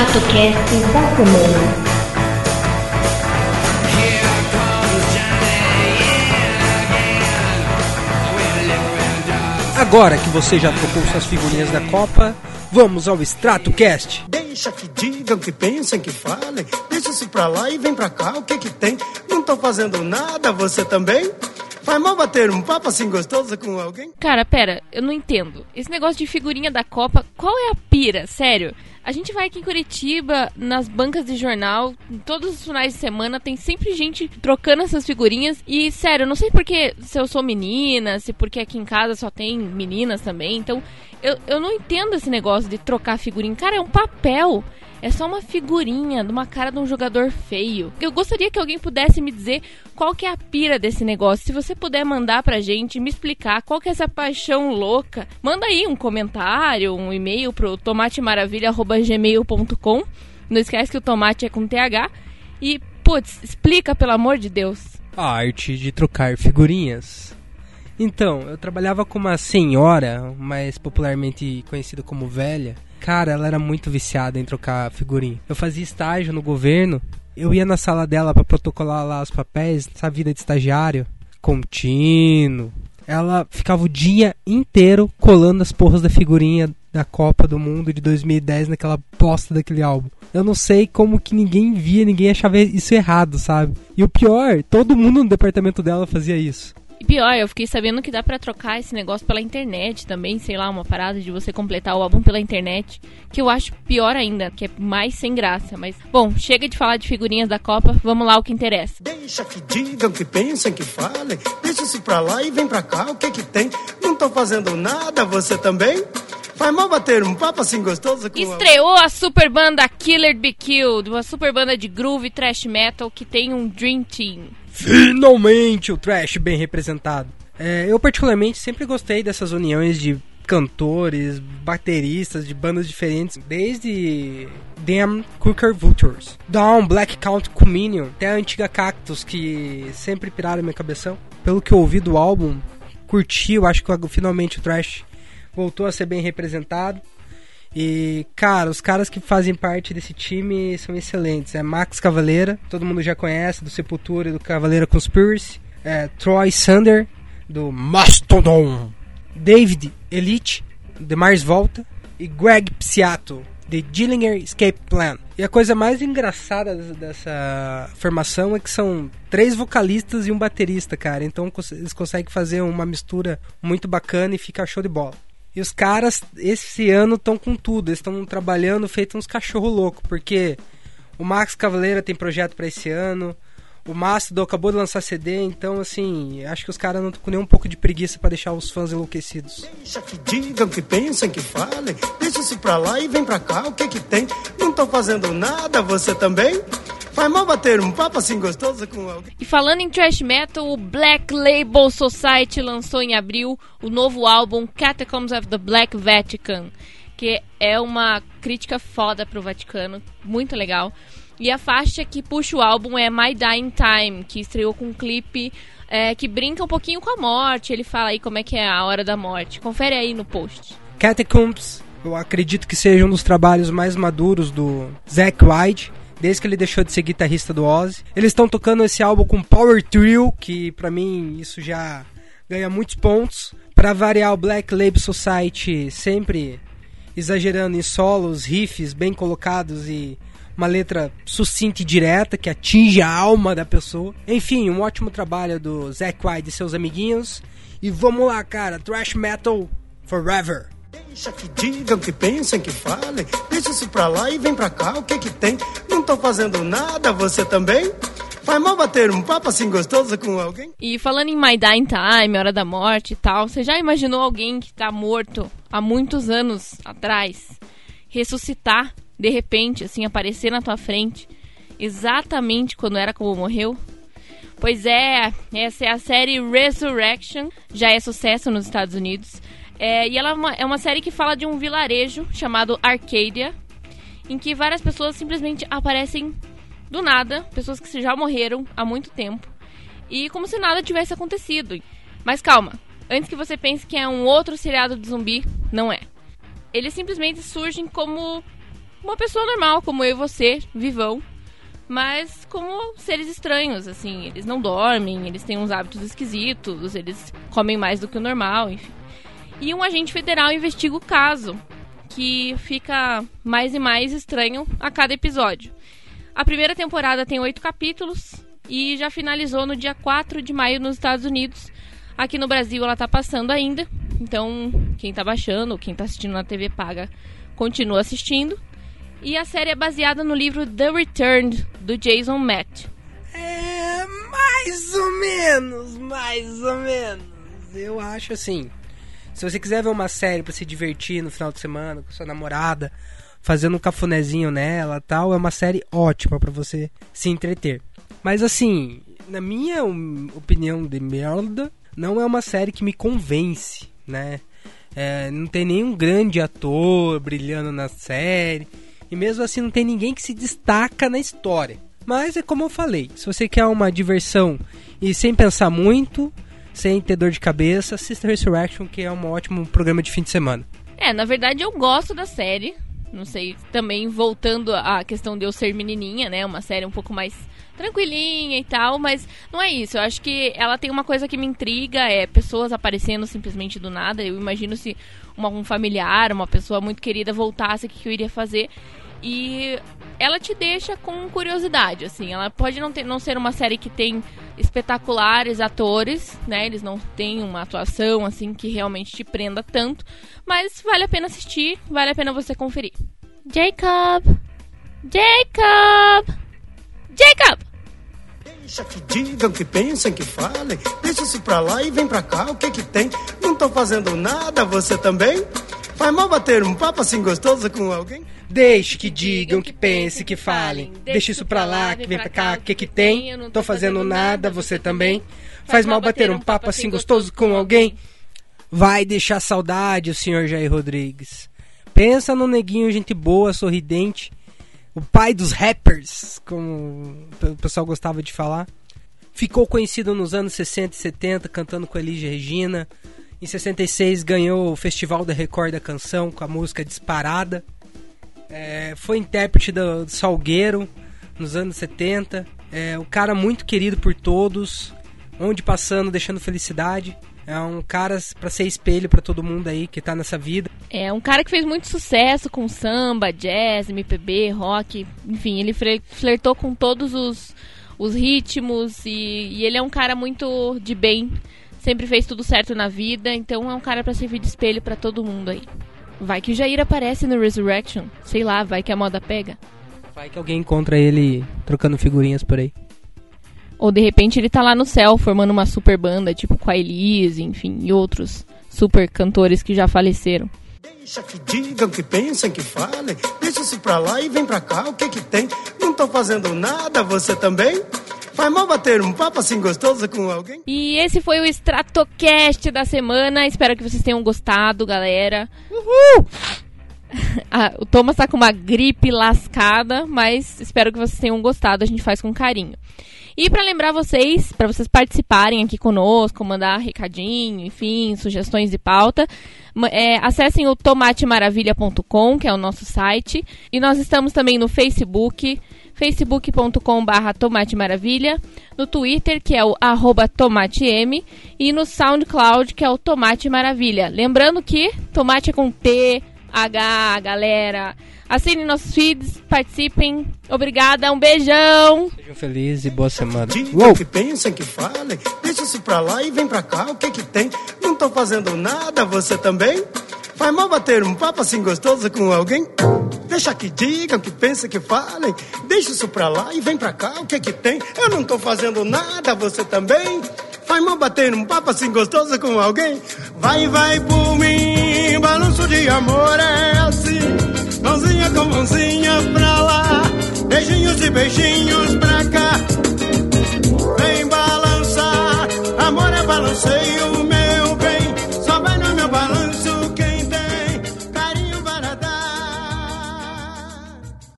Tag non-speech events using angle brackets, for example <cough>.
ExtratoCast da semana. Agora que você já trocou suas figurinhas da Copa, vamos ao ExtratoCast. Deixa que digam, que pensem, que falem. Deixa isso pra lá e vem pra cá, o que que tem? Não tô fazendo nada, você também? Faz mal bater um papo assim gostoso com alguém? Cara, pera, eu não entendo. Esse negócio de figurinha da Copa, qual é a pira? Sério. A gente vai aqui em Curitiba, nas bancas de jornal, todos os finais de semana, tem sempre gente trocando essas figurinhas. E, sério, eu não sei porque se eu sou menina, se porque aqui em casa só tem meninas também. Então, eu, eu não entendo esse negócio de trocar figurinha. Cara, é um papel. É só uma figurinha de uma cara de um jogador feio. Eu gostaria que alguém pudesse me dizer qual que é a pira desse negócio. Se você puder mandar pra gente, me explicar qual que é essa paixão louca, manda aí um comentário, um e-mail pro tomatemaravilha.gmail.com. Não esquece que o tomate é com TH. E, putz, explica, pelo amor de Deus. A arte de trocar figurinhas. Então, eu trabalhava com uma senhora, mais popularmente conhecida como velha. Cara, ela era muito viciada em trocar figurinha. Eu fazia estágio no governo, eu ia na sala dela para protocolar lá os papéis, essa vida de estagiário, contínuo. Ela ficava o dia inteiro colando as porras da figurinha da Copa do Mundo de 2010 naquela bosta daquele álbum. Eu não sei como que ninguém via, ninguém achava isso errado, sabe? E o pior, todo mundo no departamento dela fazia isso. E pior, eu fiquei sabendo que dá pra trocar esse negócio pela internet também, sei lá, uma parada de você completar o álbum pela internet, que eu acho pior ainda, que é mais sem graça. Mas, bom, chega de falar de figurinhas da Copa, vamos lá o que interessa. Deixa que digam, que pensem, que falem. Deixa isso pra lá e vem pra cá, o que que tem? Não tô fazendo nada, você também? Faz mal bater um papo assim gostoso com Estreou a super banda Killer Be Killed, uma super banda de groove e thrash metal que tem um Dream Team. Finalmente o trash bem representado. É, eu particularmente sempre gostei dessas uniões de cantores, bateristas de bandas diferentes, desde Damn Cooker Vultures, Down Black Count Communion, até a antiga Cactus que sempre piraram minha cabeção. Pelo que eu ouvi do álbum, curti, eu acho que finalmente o trash voltou a ser bem representado. E, cara, os caras que fazem parte desse time são excelentes. É Max Cavaleira, todo mundo já conhece, do Sepultura e do Cavaleira Conspiracy. É Troy Sander, do Mastodon. David Elite, de Mars Volta. E Greg Psiato, de Dillinger Escape Plan. E a coisa mais engraçada dessa formação é que são três vocalistas e um baterista, cara. Então eles conseguem fazer uma mistura muito bacana e fica show de bola. E os caras, esse ano, estão com tudo. Eles estão trabalhando feito uns cachorro louco, porque o Max Cavaleira tem projeto para esse ano. O Mastodon acabou de lançar CD, então assim, acho que os caras não estão com nem um pouco de preguiça para deixar os fãs enlouquecidos. Deixa que digam, que pensem, que falem. Deixa isso pra lá e vem pra cá, o que que tem? Não tô fazendo nada, você também? Faz mal bater um papo assim gostoso com alguém. E falando em thrash metal, o Black Label Society lançou em abril o novo álbum Catacombs of the Black Vatican, que é uma crítica foda pro Vaticano, muito legal. E a faixa que puxa o álbum é My Dying Time, que estreou com um clipe é, que brinca um pouquinho com a morte. Ele fala aí como é que é a hora da morte. Confere aí no post. Catacombs, eu acredito que seja um dos trabalhos mais maduros do Zack White desde que ele deixou de ser guitarrista do Ozzy. Eles estão tocando esse álbum com Power Trio, que para mim isso já ganha muitos pontos. Para variar o Black Label Society sempre exagerando em solos, riffs bem colocados e uma letra sucinta e direta que atinge a alma da pessoa. Enfim, um ótimo trabalho do Zack White e seus amiguinhos. E vamos lá, cara, thrash metal forever. Deixa que digam, que pensem, que falem. Deixa isso pra lá e vem pra cá, o que que tem? Não tô fazendo nada, você também? Faz mal bater um papo assim gostoso com alguém? E falando em My Dying Time, Hora da Morte e tal, você já imaginou alguém que tá morto há muitos anos atrás ressuscitar de repente, assim, aparecer na tua frente exatamente quando era como morreu? Pois é, essa é a série Resurrection, já é sucesso nos Estados Unidos. É, e ela é uma, é uma série que fala de um vilarejo chamado Arcadia, em que várias pessoas simplesmente aparecem do nada, pessoas que já morreram há muito tempo, e como se nada tivesse acontecido. Mas calma, antes que você pense que é um outro seriado de zumbi, não é. Eles simplesmente surgem como uma pessoa normal, como eu e você, vivão. Mas como seres estranhos, assim, eles não dormem, eles têm uns hábitos esquisitos, eles comem mais do que o normal, enfim. E um agente federal investiga o caso, que fica mais e mais estranho a cada episódio. A primeira temporada tem oito capítulos e já finalizou no dia 4 de maio nos Estados Unidos. Aqui no Brasil ela tá passando ainda, então quem tá baixando quem tá assistindo na TV paga continua assistindo. E a série é baseada no livro The Returned, do Jason Matt. É, mais ou menos, mais ou menos. Eu acho assim. Se você quiser ver uma série para se divertir no final de semana com sua namorada, fazendo um cafunézinho nela, tal, é uma série ótima para você se entreter. Mas assim, na minha opinião de merda, não é uma série que me convence, né? É, não tem nenhum grande ator brilhando na série. E mesmo assim não tem ninguém que se destaca na história. Mas é como eu falei, se você quer uma diversão e sem pensar muito, sem ter dor de cabeça, assista Resurrection, que é um ótimo programa de fim de semana. É, na verdade eu gosto da série. Não sei, também voltando à questão de eu ser menininha, né? Uma série um pouco mais tranquilinha e tal, mas não é isso. Eu acho que ela tem uma coisa que me intriga, é pessoas aparecendo simplesmente do nada. Eu imagino se uma, um familiar, uma pessoa muito querida voltasse, o que, eu iria fazer. E ela te deixa com curiosidade, assim. Ela pode não, ter, não ser uma série que tem espetaculares atores, né? Eles não têm uma atuação, assim, que realmente te prenda tanto. Mas vale a pena assistir, vale a pena você conferir. Jacob! Jacob! Jacob! Deixa que digam, que pensem, que falem. Deixa isso pra lá e vem pra cá, o que que tem? Não tô fazendo nada, você também? Faz mal bater um papo assim gostoso com alguém? Deixe que digam, que pensem, que falem. Deixa isso pra lá, que vem pra cá, o que que tem? Não tô fazendo nada, você também? Faz mal bater um papo assim gostoso com alguém? Vai deixar saudade o senhor Jair Rodrigues. Pensa no neguinho, gente boa, sorridente, o pai dos rappers, como o pessoal gostava de falar. Ficou conhecido nos anos 60 e 70 cantando com Elige Regina. Em 66 ganhou o Festival da Record da Canção com a música Disparada. É, foi intérprete do, do, Salgueiro nos anos 70. É um cara muito querido por todos, onde passando deixando felicidade. É um cara para ser espelho para todo mundo aí que tá nessa vida. É um cara que fez muito sucesso com samba, jazz, MPB, rock, enfim, ele flertou com todos os, os ritmos e, e ele é um cara muito de bem, sempre fez tudo certo na vida, então é um cara para servir de espelho para todo mundo aí. Vai que o Jair aparece no Resurrection, sei lá, vai que a moda pega. Vai que alguém encontra ele trocando figurinhas por aí. Ou de repente ele tá lá no céu formando uma super banda, tipo com a Elise, enfim, e outros super cantores que já faleceram. Deixa que digam, que pensem, que falem. Deixa isso pra lá e vem pra cá, o que que tem? Não tô fazendo nada, você também? Faz mal bater um papo assim gostoso com alguém? E esse foi o Stratocast da semana. Espero que vocês tenham gostado, galera. Uhul! <laughs> ah, o Thomas tá com uma gripe lascada, mas espero que vocês tenham gostado. A gente faz com carinho. E para lembrar vocês, para vocês participarem aqui conosco, mandar recadinho, enfim, sugestões de pauta, é, acessem o tomatemaravilha.com, que é o nosso site. E nós estamos também no Facebook, facebook.com.br Tomate Maravilha, no Twitter, que é o arroba tomatem, e no SoundCloud, que é o Tomate Maravilha. Lembrando que tomate é com T, H, galera. Assinem nossos feeds, participem. Obrigada, um beijão. Sejam felizes e boa semana. Uou. que pensem, que falem. Deixa isso pra lá e vem pra cá, o que que tem? Não tô fazendo nada, você também? Faz mal bater um papo assim gostoso com alguém? Deixa que digam, que pensem, que falem. Deixa isso pra lá e vem pra cá, o que que tem? Eu não tô fazendo nada, você também? Faz mal bater um papo assim gostoso com alguém? Vai, vai por mim, balanço de amor é